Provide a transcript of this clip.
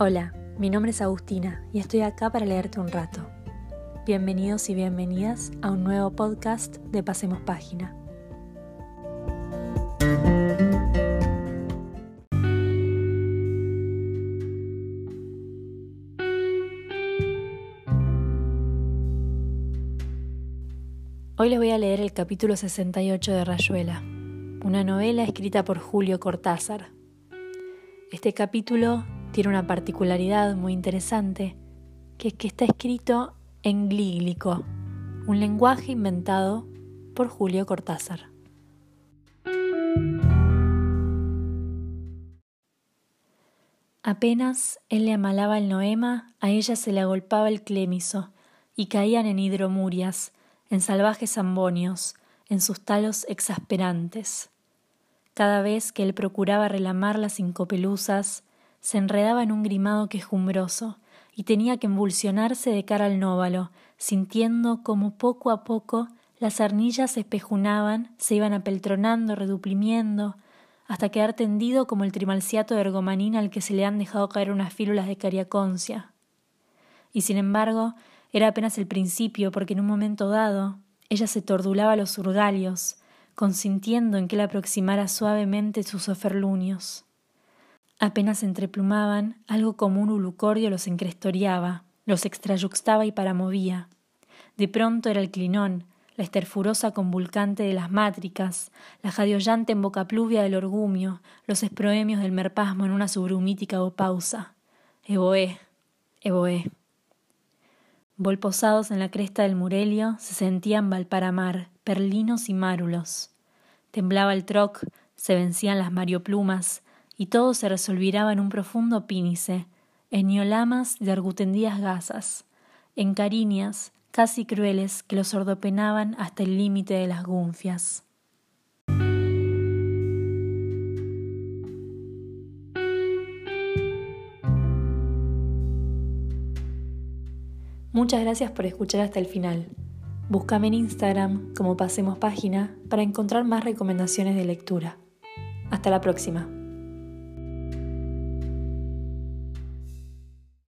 Hola, mi nombre es Agustina y estoy acá para leerte un rato. Bienvenidos y bienvenidas a un nuevo podcast de Pasemos Página. Hoy les voy a leer el capítulo 68 de Rayuela, una novela escrita por Julio Cortázar. Este capítulo tiene una particularidad muy interesante, que es que está escrito en glíglico, un lenguaje inventado por Julio Cortázar. Apenas él le amalaba el noema, a ella se le agolpaba el clémiso, y caían en hidromurias, en salvajes ambonios, en sus talos exasperantes. Cada vez que él procuraba relamar las incopeluzas, se enredaba en un grimado quejumbroso y tenía que embulsionarse de cara al nóvalo, sintiendo como poco a poco las arnillas se espejunaban, se iban apeltronando, reduplimiendo, hasta quedar tendido como el trimalciato de ergomanina al que se le han dejado caer unas fílulas de cariaconcia. Y sin embargo, era apenas el principio, porque en un momento dado ella se tordulaba los urgalios, consintiendo en que él aproximara suavemente sus oferlunios. Apenas entreplumaban, algo como un ulucordio los encrestoreaba, los extrayuxtaba y paramovía. De pronto era el clinón, la esterfurosa convulcante de las mátricas, la jadiollante pluvia del orgumio, los esproemios del merpasmo en una subrumítica pausa. Evoé, evoé. Volposados en la cresta del Murelio se sentían valparamar, perlinos y márulos. Temblaba el troc, se vencían las marioplumas, y todo se resolvirá en un profundo pínice, en niolamas de argutendidas gasas, en cariñas casi crueles que los ordopenaban hasta el límite de las gunfias. Muchas gracias por escuchar hasta el final. Búscame en Instagram como Pasemos Página para encontrar más recomendaciones de lectura. Hasta la próxima.